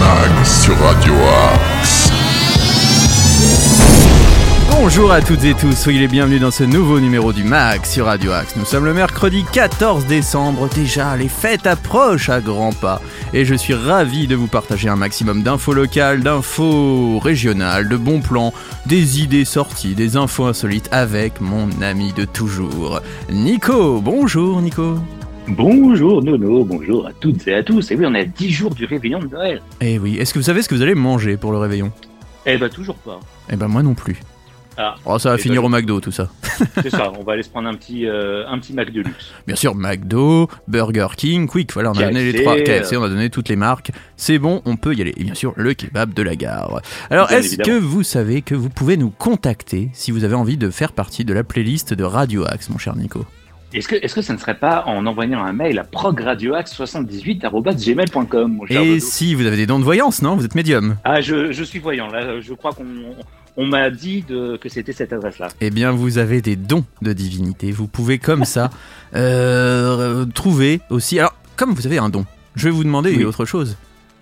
Mag sur. Bonjour à toutes et tous, soyez les bienvenus dans ce nouveau numéro du MAG sur Radio Axe. Nous sommes le mercredi 14 décembre, déjà les fêtes approchent à grands pas et je suis ravi de vous partager un maximum d'infos locales, d'infos régionales, de bons plans, des idées sorties, des infos insolites avec mon ami de toujours, Nico. Bonjour Nico. Bonjour Nono, bonjour à toutes et à tous. Et oui, on est à 10 jours du réveillon de Noël. Eh oui, est-ce que vous savez ce que vous allez manger pour le réveillon? Eh bah toujours pas. Eh ben moi non plus. Ah, Oh, ça va finir au McDo tout ça. c'est ça, on va aller se prendre un petit, euh, un petit Mac de luxe. Bien sûr, McDo, Burger King, Quick, voilà, on a donné les trois. KFC, on a donné toutes les marques. C'est bon, on peut y aller. Et bien sûr, le kebab de la gare. Alors, est-ce que vous savez que vous pouvez nous contacter si vous avez envie de faire partie de la playlist de Radio Axe, mon cher Nico? Est-ce que, est-ce que ça ne serait pas en envoyant un mail à progradioax78.gmail.com, mon cher Et si vous avez des dons de voyance, non Vous êtes médium Ah, je, je suis voyant, là, je crois qu'on on m'a dit de, que c'était cette adresse-là. Eh bien, vous avez des dons de divinité. Vous pouvez comme ça euh, trouver aussi. Alors, comme vous avez un don, je vais vous demander Oui. autre chose.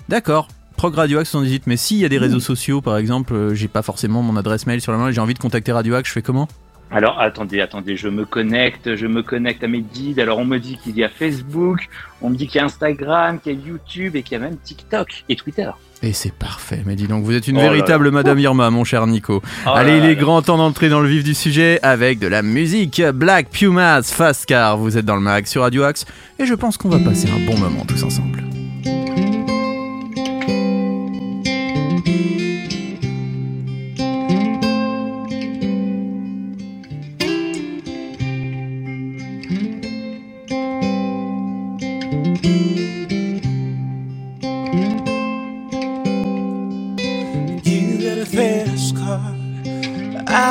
D'accord. Prog Radio Axe 78, mais s'il y a des réseaux sociaux, par exemple, euh, j'ai pas forcément mon adresse mail sur la main, j'ai envie de contacter Radio Axe, je fais comment? Alors, attendez, attendez, je me connecte, je me connecte à mes guides. Alors, on me dit qu'il y a Facebook, on me dit qu'il y a Instagram, qu'il y a YouTube et qu'il y a même TikTok et Twitter. Et c'est parfait, mais dis donc, vous êtes une Oh là véritable Madame Irma, mon cher Nico. Oh Allez, là il est là. grand temps d'entrer dans le vif du sujet avec de la musique. Black Pumas, Fast Car, vous êtes dans le mag sur Radio Axe, et je pense qu'on va passer un bon moment tous ensemble.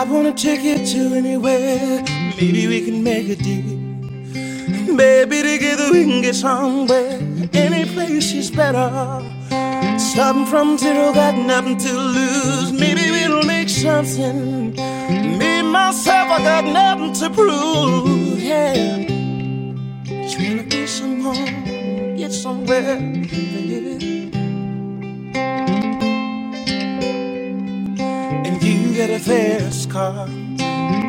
Wanna take you to anywhere. Maybe we can make a deal. Maybe together we can get somewhere. Any place is better. Starting from zero, got nothing to lose. Maybe we'll make something. Me myself, I got nothing to prove. Yeah. Just wanna be someone, get somewhere, baby. And you got a fast car.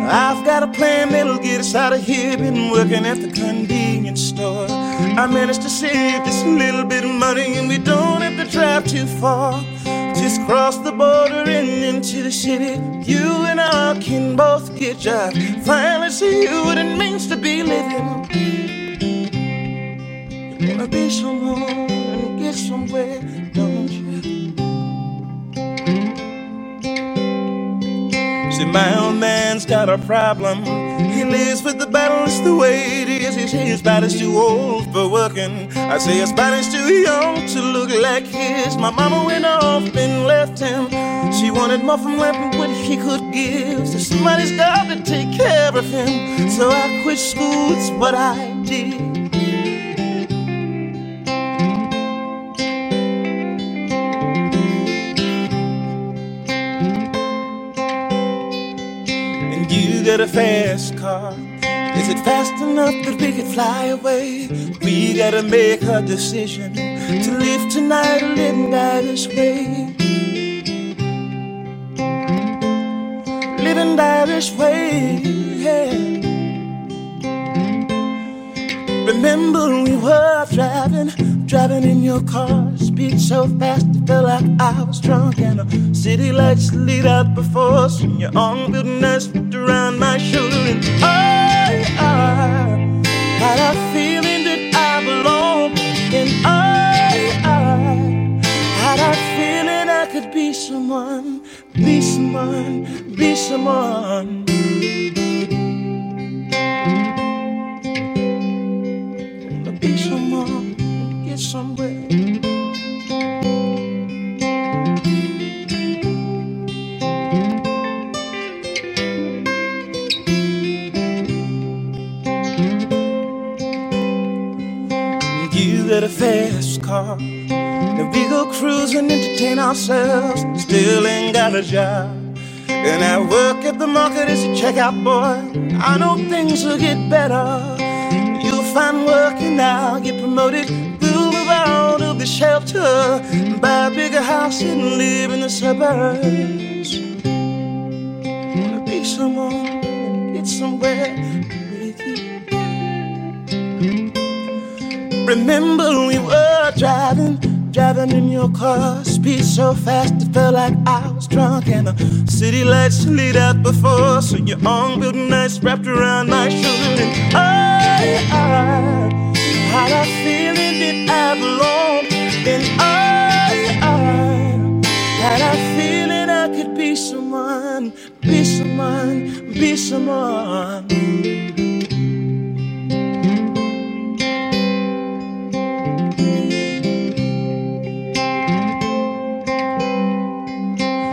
I've got a plan that'll get us out of here. Been working at the convenience store. I managed to save just a little bit of money, and we don't have to drive too far. Just cross the border and into the city. You and I can both get jobs. Finally see what it means to be living. You wanna be someone and get somewhere, don't See, my old man's got a problem. He lives with the battle, it's the way it is. He says his body's too old for working. I say his body's too young to look like his. My mama went off and left him. She wanted more from life than what he could give. So somebody's got to take care of him. So I quit school, it's what I did. Fast car. Is it fast enough that we could fly away? We gotta make a decision to live tonight or live die this way. Live and die this way, yeah. Remember we were driving, driving in your car. Speed so fast, it felt like I was drunk. And the city lights lit out before us. And your arm felt nice wrapped around my shoulder. And I, I had a feeling that I belong. And I, I had a feeling I could be someone, be someone, be someone. Somewhere. You got a fast car. And we go cruising, entertain ourselves. Still ain't got a job. And I work at the market as a checkout boy. I know things will get better. You'll find work and I'll get promoted. The shelter, buy a bigger house and live in the suburbs. Wanna be someone get somewhere with you. Remember we were driving, driving in your car, speed so fast it felt like I was drunk, and the city lights lit up before, so your arm built nice wrapped around my shoulder, and I, I had a feeling that I belonged, and I, I had a feeling I could be someone, be someone, be someone.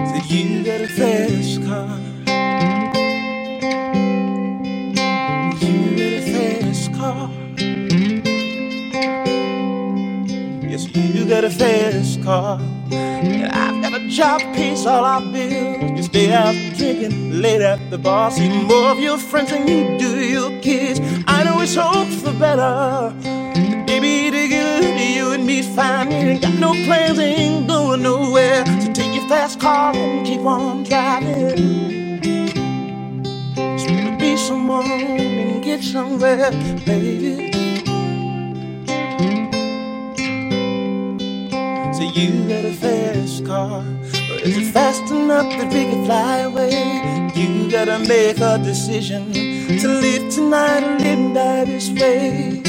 So you got a fast got a fast car. And I've got a job, pays all our bills. You stay out drinking late at the bar. See more of your friends than you do your kids. I know it's hope for better. Baby, together you and me fine. Ain't got no plans, ain't going nowhere. So take your fast car and keep on driving. Just wanna be someone and get somewhere, baby. So you got a fast car, but is it fast enough that we can fly away? You gotta make a decision to live tonight or live and die this way.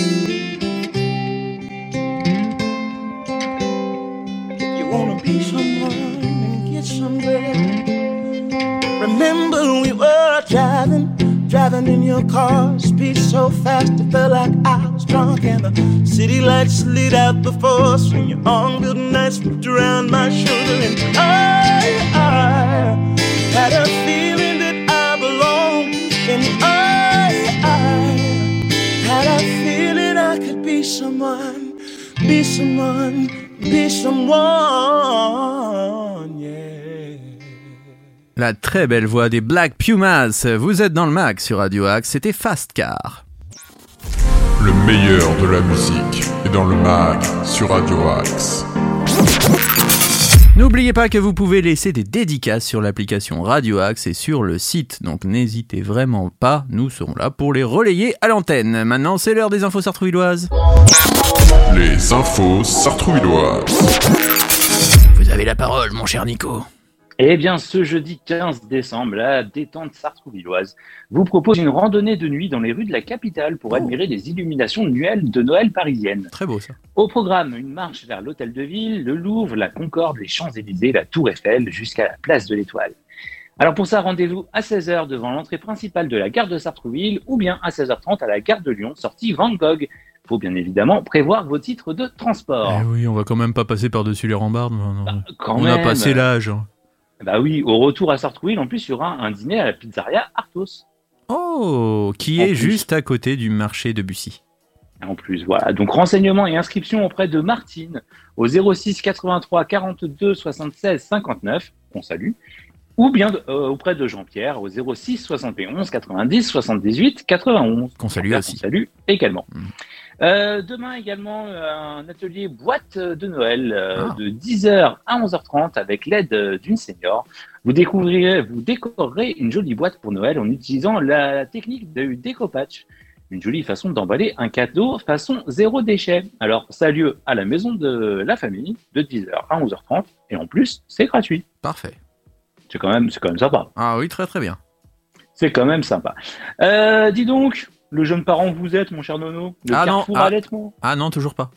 If you wanna be someone and get somewhere. Remember we were driving, driving in your car, speed so fast it felt like I was drunk, and the city lights lit out before us. When your arm built nice wrapped around my shoulder, and I, I had a feeling that I belonged, and I, I had a feeling I could be someone, be someone, be someone. La très belle voix des Black Pumas. Vous êtes dans le mag sur Radio Axe, c'était Fast Car. Le meilleur de la musique est dans le mag sur Radio Axe. N'oubliez pas que vous pouvez laisser des dédicaces sur l'application Radio Axe et sur le site, donc n'hésitez vraiment pas, nous serons là pour les relayer à l'antenne. Maintenant, c'est l'heure des infos sartrouilloises. Les infos sartrouilloises. Vous avez la parole, mon cher Nico. Eh bien, ce jeudi 15 décembre, la détente sartrouvilloise vous propose une randonnée de nuit dans les rues de la capitale pour Oh. admirer les illuminations Noël, de Noël parisiennes. Très beau ça. Au programme, une marche vers l'hôtel de ville, le Louvre, la Concorde, les Champs-Élysées, la Tour Eiffel, jusqu'à la place de l'Étoile. Alors pour ça, rendez-vous à 16h devant l'entrée principale de la gare de Sartrouville ou bien à 16h30 à la gare de Lyon, sortie Van Gogh. faut bien évidemment prévoir vos titres de transport. Eh oui, on va quand même pas passer par-dessus les rambardes. Quand on a passé l'âge. Bah oui, au retour à Sartrouville, en plus, il y aura un dîner à la pizzeria Arthos. Oh, qui En est plus. juste à côté du marché de Bussy. En plus, voilà. Donc, renseignements et inscriptions auprès de Martine au 06 83 42 76 59, qu'on salue, ou bien euh, auprès de Jean-Pierre au 06 71 90 78 91. Qu'on salue Jean-Pierre, aussi. qu'on salue également. Mm. Euh, demain également, euh, un atelier boîte de Noël euh, Ah. de 10h à 11h30 avec l'aide d'une senior. Vous découvrirez, vous décorerez une jolie boîte pour Noël en utilisant la technique de décopatch. Une jolie façon d'emballer un cadeau façon zéro déchet. Alors, ça a lieu à la maison de la famille de 10h à 11h30 et en plus, c'est gratuit. Parfait. C'est quand même, c'est quand même sympa. Ah oui, très très bien. C'est quand même sympa. Euh, dis donc, le jeune parent vous êtes, mon cher Nono, le Ah non, ah. allaitement. Ah non, toujours pas.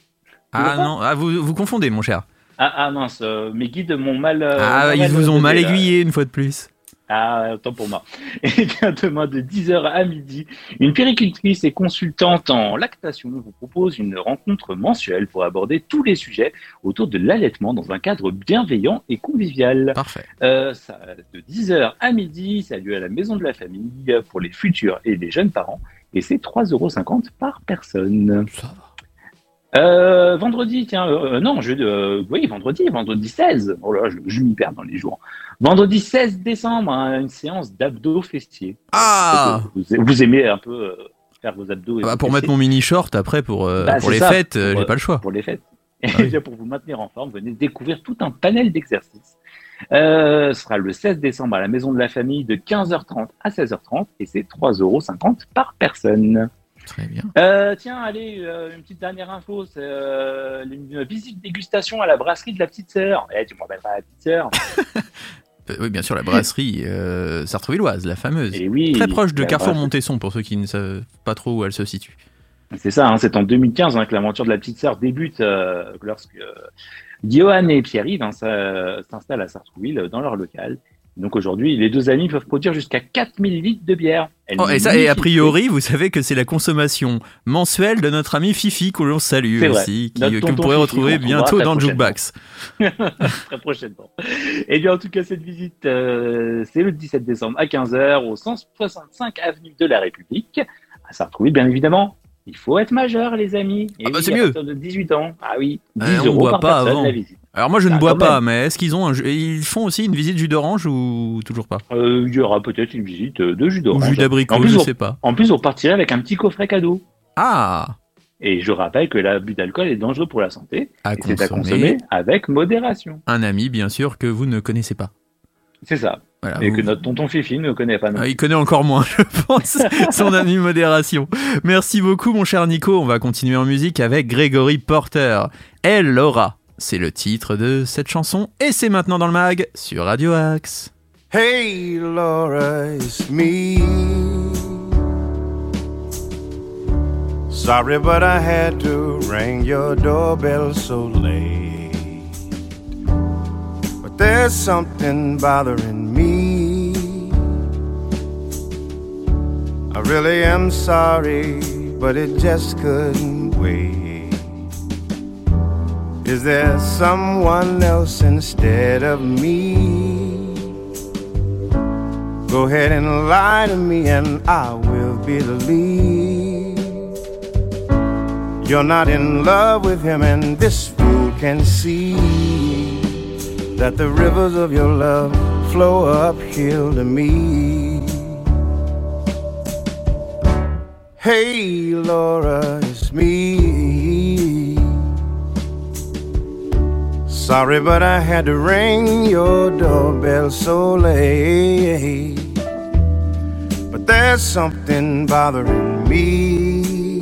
Ah pas non, ah, vous, vous confondez, mon cher. Ah, ah mince, euh, mes guides m'ont mal. euh, ah, ils vous ont mal aiguillé une fois de plus. Ah, autant pour moi. Et bien demain de 10h à midi, une péricultrice et consultante en lactation vous propose une rencontre mensuelle pour aborder tous les sujets autour de l'allaitement dans un cadre bienveillant et convivial. Parfait. Euh, ça, de 10h à midi, ça a lieu à la maison de la famille pour les futurs et les jeunes parents et c'est 3,50€ par personne. Ça va. Euh, vendredi, tiens, euh, non, je, euh, oui, vendredi, vendredi 16. Oh là, je, je m'y perds dans les jours. Vendredi 16 décembre, hein, une séance d'abdos fessiers. Ah Vous, vous aimez un peu euh, faire vos abdos et Ah bah, Pour fessiers mettre mon mini short après pour, euh, Bah, pour les ça, fêtes, euh, j'ai euh, pas le choix. pour les fêtes. Et Ah oui. pour vous maintenir en forme, venez découvrir tout un panel d'exercices. Euh, ce sera le 16 décembre à la Maison de la Famille de 15h30 à 16h30 et c'est 3,50 euros par personne. Très bien. Euh, tiens, allez, euh, une petite dernière info, c'est une visite dégustation à la brasserie de la petite sœur. Eh, tu me rappelles pas la petite sœur? Oui, bien sûr, la brasserie sartrouvilloise, la fameuse. Et oui. Très proche de Carrefour Montesson, pour ceux qui ne savent pas trop où elle se situe. C'est ça, hein, c'est en 2015 hein, que l'aventure de la petite sœur débute euh, lorsque euh, Johan et Pierre-Yves hein, ça- s'installent à Sartrouville euh, dans leur local. Donc aujourd'hui, les deux amis peuvent produire jusqu'à 4000 litres de bière. Oh, et ça, et a priori, vous savez que c'est la consommation mensuelle de notre ami Fifi, que l'on salue aussi, qui- que vous pourrez Fifi, retrouver bientôt dans le Jukebox. très prochainement. Et bien en tout cas, cette visite, euh, c'est le 17 décembre à 15h au 165 avenue de la République à Sartrouville, bien évidemment. Il faut être majeur, les amis. Et Ah bah, oui, c'est à mieux. partir de 18 ans. Ah oui, 10 Ouais, on euros boit par pas personne avant. la visite. Alors moi, je ne Ah, bois pas, même. mais est-ce qu'ils ont un jus- Ils font aussi une visite jus d'orange ou toujours pas? Euh, il y aura peut-être une visite euh, de jus Ou d'orange. jus d'abricot, je on- sais pas. En plus, on partirait avec un petit coffret cadeau. Ah Et je rappelle que l'abus d'alcool est dangereux pour la santé. C'est à consommer avec modération. Un ami, bien sûr, que vous ne connaissez pas. C'est ça. Voilà, Et vous- que notre tonton Fifi ne connaît pas non Ah, il connaît encore moins, je pense, son ami modération. Merci beaucoup, mon cher Nico. On va continuer en musique avec Gregory Porter. Elle Laura, c'est le titre de cette chanson et c'est maintenant dans le mag sur Radio Axe. Hey, Laura, it's me. Sorry, but I had to ring your doorbell so late. But there's something bothering me. I really am sorry, but it just couldn't wait. Is there someone else instead of me? Go ahead and lie to me, and I will believe. You're not in love with him, and this fool can see that the rivers of your love flow uphill to me. Hey, Laura, it's me. Sorry, but I had to ring your doorbell so late. But there's something bothering me.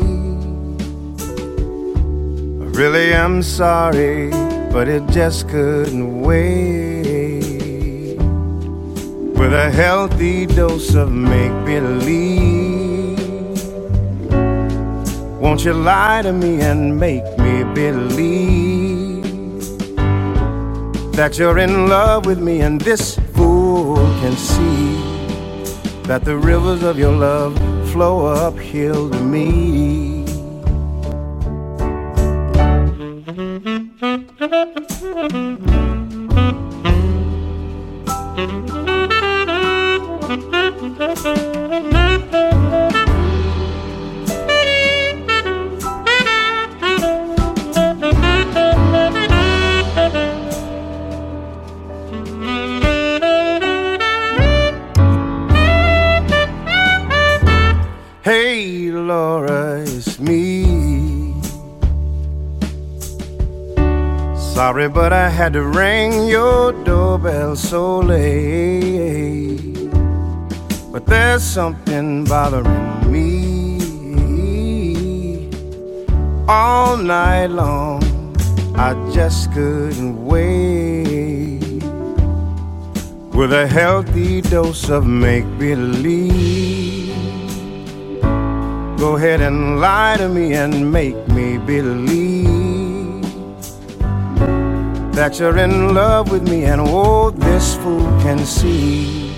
I really am sorry, but it just couldn't wait. With a healthy dose of make believe. Won't you lie to me and make me believe that you're in love with me and this fool can see that the rivers of your love flow uphill to me. So late. Eh, eh, eh. But there's something bothering me. All night long, I just couldn't wait. With a healthy dose of make believe. Go ahead and lie to me and make me believe that you're in love with me, and oh, this fool can see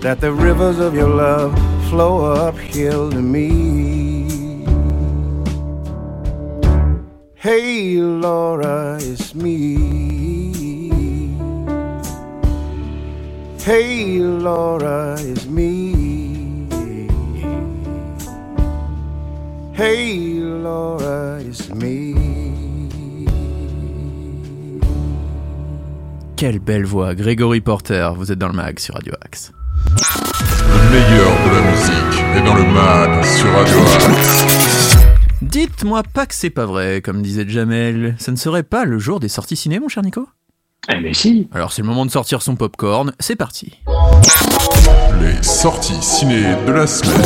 that the rivers of your love flow uphill to me. Hey, Laura, it's me. Hey, Laura, it's me. Hey, Laura, it's me. Quelle belle voix, Gregory Porter. Vous êtes dans le mag sur Radio Axe. Le meilleur de la musique est dans le mag sur Radio Axe. Dites-moi pas que c'est pas vrai, comme disait Jamel. Ça ne serait pas le jour des sorties ciné, mon cher Nico? Eh mais si Alors c'est le moment de sortir son popcorn, c'est parti. Les sorties ciné de la semaine.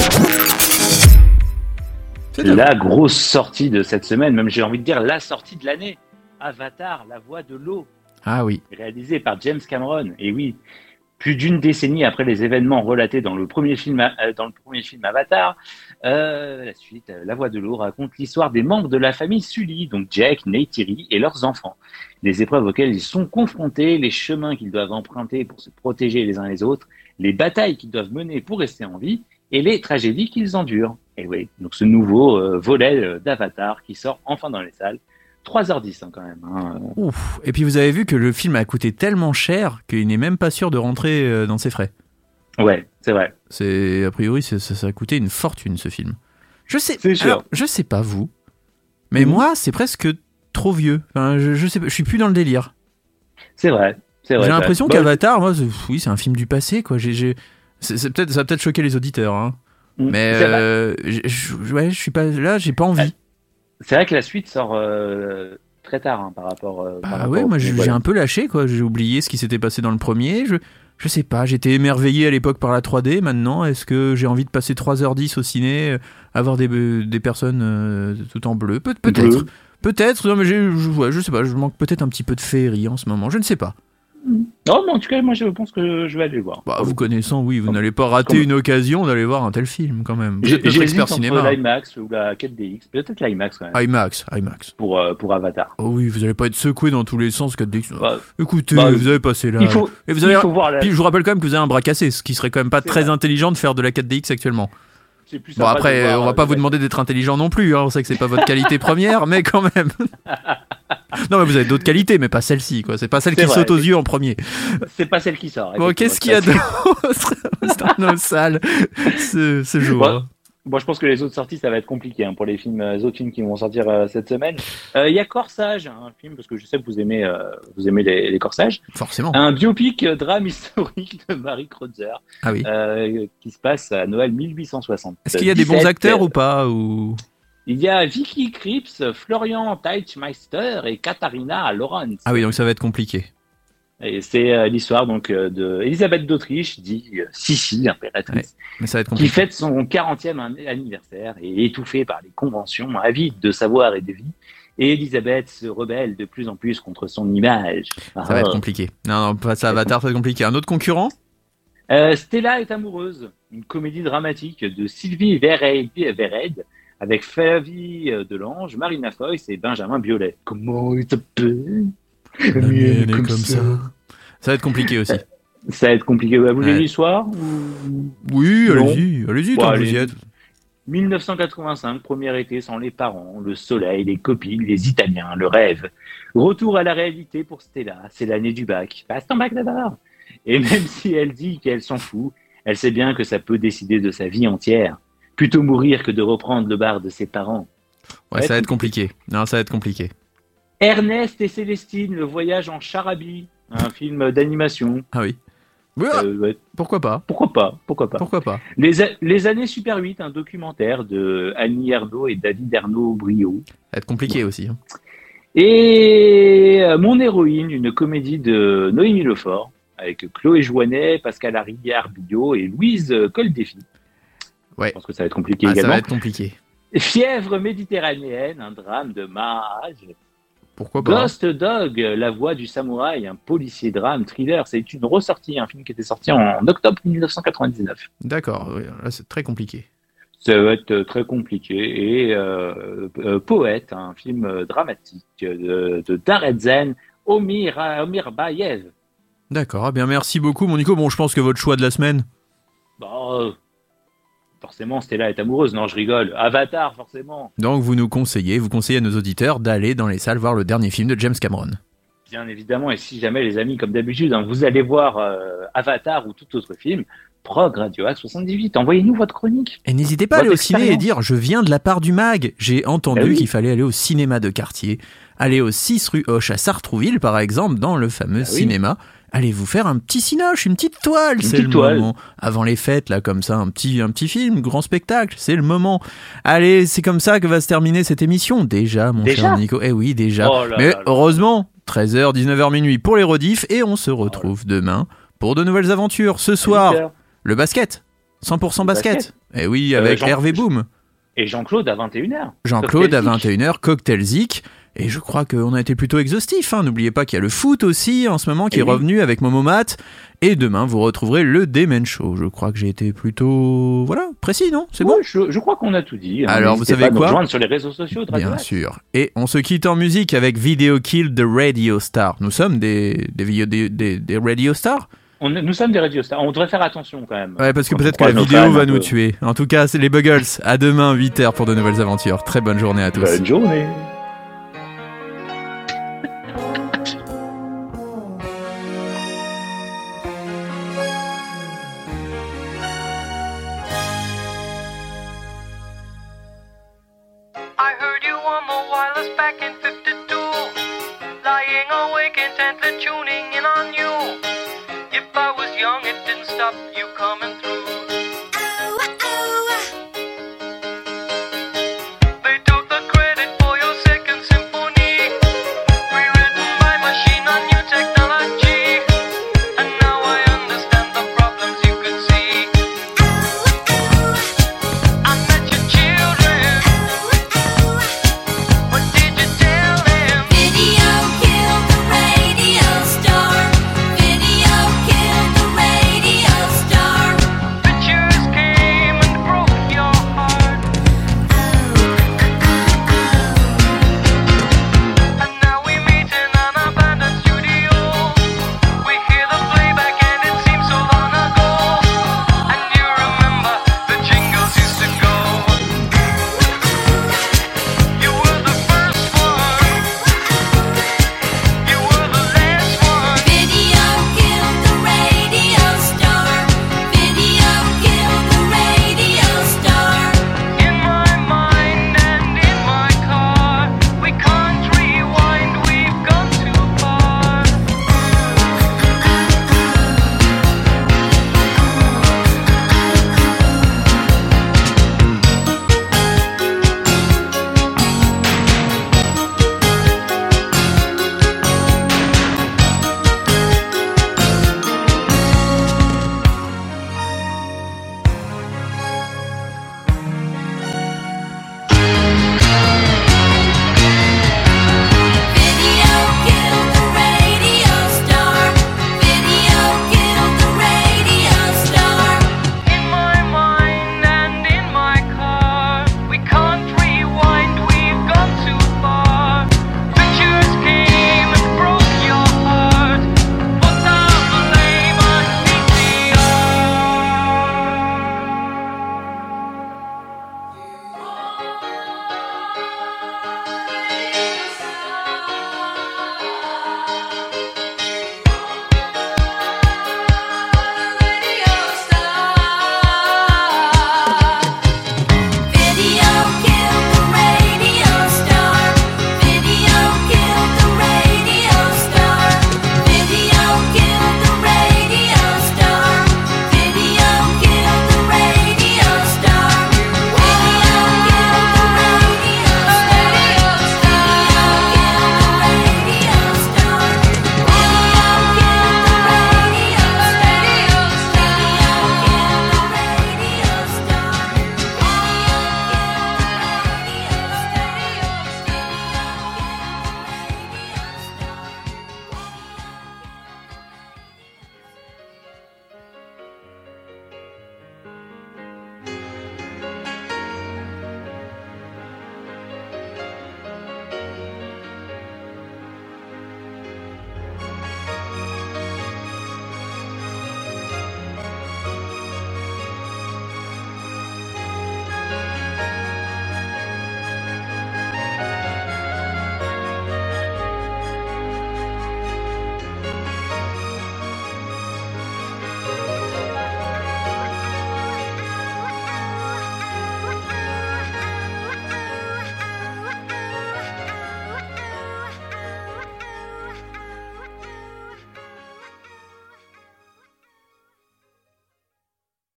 La grosse sortie de cette semaine, même j'ai envie de dire la sortie de l'année. Avatar, la voix de l'eau, Ah oui. réalisé par James Cameron. Et oui, plus d'une décennie après les événements relatés dans le premier film, euh, dans le premier film Avatar, euh, la suite, euh, La Voix de l'eau raconte l'histoire des membres de la famille Sully, donc Jack, Neytiri et leurs enfants. Les épreuves auxquelles ils sont confrontés, les chemins qu'ils doivent emprunter pour se protéger les uns les autres, les batailles qu'ils doivent mener pour rester en vie et les tragédies qu'ils endurent. Et oui, donc ce nouveau volet d'Avatar qui sort enfin dans les salles. 3h10 hein, quand même. hein. Ouf. Et puis vous avez vu que le film a coûté tellement cher qu'il n'est même pas sûr de rentrer euh, dans ses frais. Ouais, c'est vrai. C'est a priori ça, ça a coûté une fortune ce film. Je sais. Sûr. alors, je sais pas vous, mais Mhm. moi c'est presque trop vieux. Enfin, je, je sais pas, je suis plus dans le délire. C'est vrai. J'ai l'impression qu'Avatar, moi, c'est- oui, c'est un film du passé, quoi. J'ai, peut-être, ça va peut-être choquer les auditeurs, hein. Mm, Mais euh, je- ouais, je suis pas là, j'ai pas envie. C'est vrai que la suite sort euh, très tard hein, par rapport. euh, Bah ouais, moi j'ai, un peu lâché, quoi. J'ai oublié ce qui s'était passé dans le premier. Je, je sais pas, j'étais émerveillé à l'époque par la 3D. Maintenant, est-ce que j'ai envie de passer 3h10 au ciné, euh, avoir des, des personnes euh, tout en bleu? Peut- Peut-être. Peut-être, non mais je, ouais, je sais pas, je manque peut-être un petit peu de féerie en ce moment, je ne sais pas. Non, mais en tout cas, moi je pense que je vais aller le voir. Bah, vous connaissant, oui, vous n'allez pas rater une occasion d'aller voir un tel film quand même. J'ai- expert cinéma. l'IMAX ou la 4DX. Peut-être l'IMAX quand même. IMAX, IMAX. Pour, euh, pour Avatar. Oh oui, vous allez pas être secoué dans tous les sens 4DX. Bah, Écoutez, bah, vous avez passé là. il faut, Et vous il avez... faut voir la. Puis je vous rappelle quand même que vous avez un bras cassé, ce qui serait quand même pas très vrai. intelligent de faire de la 4DX actuellement. C'est plus Bon de après, voir, on va euh, pas vous demander d'être intelligent non plus, hein. on sait que c'est pas votre qualité première, mais quand même. non mais vous avez d'autres qualités, mais pas celle-ci, quoi. C'est pas celle C'est qui vrai. saute aux yeux en premier. C'est pas celle qui sort. Bon, effectivement, qu'est-ce qu'il y a pas- d'autre? Salles ce, ce jour. Bon, je pense que les autres sorties, ça va être compliqué hein, pour les films, euh, les autres films qui vont sortir euh, cette semaine. Euh, Il y a Corsage, un film parce que je sais que vous aimez, euh, vous aimez les, les corsages. Forcément. Un biopic drame historique de Marie Kreutzer Ah oui. qui se passe à Noël 1860. Est-ce qu'il y a des bons 17, acteurs ou pas ou... Il y a Vicky Krieps, Florian Teichmeister et Katharina Lorenz. Ah oui, donc ça va être compliqué. Et c'est euh, l'histoire donc euh, de Elisabeth d'Autriche, dit euh, Sissi, impératrice, Mais ça va être qui fête son 40e an- anniversaire et est étouffée par les conventions, avide de savoir et de vie. Et Elisabeth se rebelle de plus en plus contre son image. Ça va être compliqué. Non, non, pas ça, va être compliqué. Un autre concurrent? Stella est amoureuse, une comédie dramatique de Sylvie Vered, Vered avec Flavie Delange, Marina Foïs et Benjamin Biolay. Comment il s'appelle La mienne est comme ça. Ça va être compliqué aussi. Ça va être compliqué. Vous voulez Ouais. l'histoire ou... Oui, allez-y, allez-y, Bon, tant que vous allez. y êtes. 1985, premier été sans les parents, le soleil, les copines, les Italiens, le rêve. Retour à la réalité pour Stella, c'est l'année du bac. Passe ton bac d'abord. Et même si elle dit qu'elle s'en fout, elle sait bien que ça peut décider de sa vie entière. Plutôt mourir que de reprendre le bar de ses parents. Ouais, ça va être compliqué. Non, ça va être compliqué. Ernest et Célestine, le voyage en charabie, un film d'animation. Ah oui. Oui, ah, Euh, ouais, pourquoi pas pourquoi pas, pourquoi pas. Pourquoi pas Les, a- les années Super 8, un documentaire de Annie Ernaux et David Ernaud Brio. Ça va être compliqué aussi. hein. Et euh, Mon héroïne, une comédie de Noémie Lefort, avec Chloé Jouanet, Pascal Harrière Billot et Louise Coldéfi. Ouais. Je pense que ça va être compliqué Ah, ça également. va être compliqué. Fièvre méditerranéenne, un drame de Maharaj. Pourquoi pas Ghost Dog, la voix du samouraï, un policier drame thriller. C'est une ressortie, un film qui était sorti en octobre 1999. D'accord, là c'est très compliqué. Ça va être très compliqué. Et euh, euh, Poète, un film euh, dramatique de, de Daredzen Omir, Omir Bayev. D'accord, ah bien merci beaucoup mon Nico. Bon, je pense que votre choix de la semaine, Bah, euh, forcément, Stella est amoureuse. Non, je rigole. Avatar, forcément. donc vous nous conseillez, vous conseillez à nos auditeurs d'aller dans les salles voir le dernier film de James Cameron. Bien évidemment. Et si jamais, les amis, comme d'habitude, hein, vous allez voir euh, Avatar ou tout autre film, Prog Radio Axe 78, envoyez-nous votre chronique. Et n'hésitez pas à aller au ciné et dire je viens de la part du mag. J'ai entendu Ah oui. qu'il fallait aller au cinéma de quartier, aller au 6 rue Hoche à Sartrouville par exemple, dans le fameux Ah oui. cinéma. Allez vous faire un petit cinoche, une petite toile, c'est petite le toile. moment. Avant les fêtes, là, comme ça, un petit, un petit film, grand spectacle, c'est le moment. Allez, c'est comme ça que va se terminer cette émission. Déjà, mon Déjà cher Nico. Eh oui, déjà. Oh là Mais là heureusement, 13h, 19h minuit pour les rediffs et on se retrouve demain pour de nouvelles aventures. Ce soir, le basket. 100% basket. basket. Eh oui, Euh, avec Jean- Hervé Boom. Et Jean-Claude à 21h. Jean-Claude à Cocktail 21h, Cocktail Zik. Et je crois qu'on a été plutôt exhaustif. hein. N'oubliez pas qu'il y a le foot aussi en ce moment qui Eh est oui. revenu avec Momo Mat. Et demain, vous retrouverez le Demen Show. Je crois que j'ai été plutôt. Voilà, précis, non? C'est bon? je, je crois qu'on a tout dit. Alors, vous savez pas nous quoi? rejoindre sur les réseaux sociaux Bien Axe. sûr. Et on se quitte en musique avec Video Kill the Radio Star. Nous sommes des, des, des, des, des Radio Stars? On nous sommes des radio stars. On devrait faire attention quand même. Ouais, parce que peut-être que la vidéo va nous tuer. En tout cas, c'est les Buggles. À demain, 8h pour de nouvelles aventures. Très bonne journée à tous. Bonne journée. Wireless back in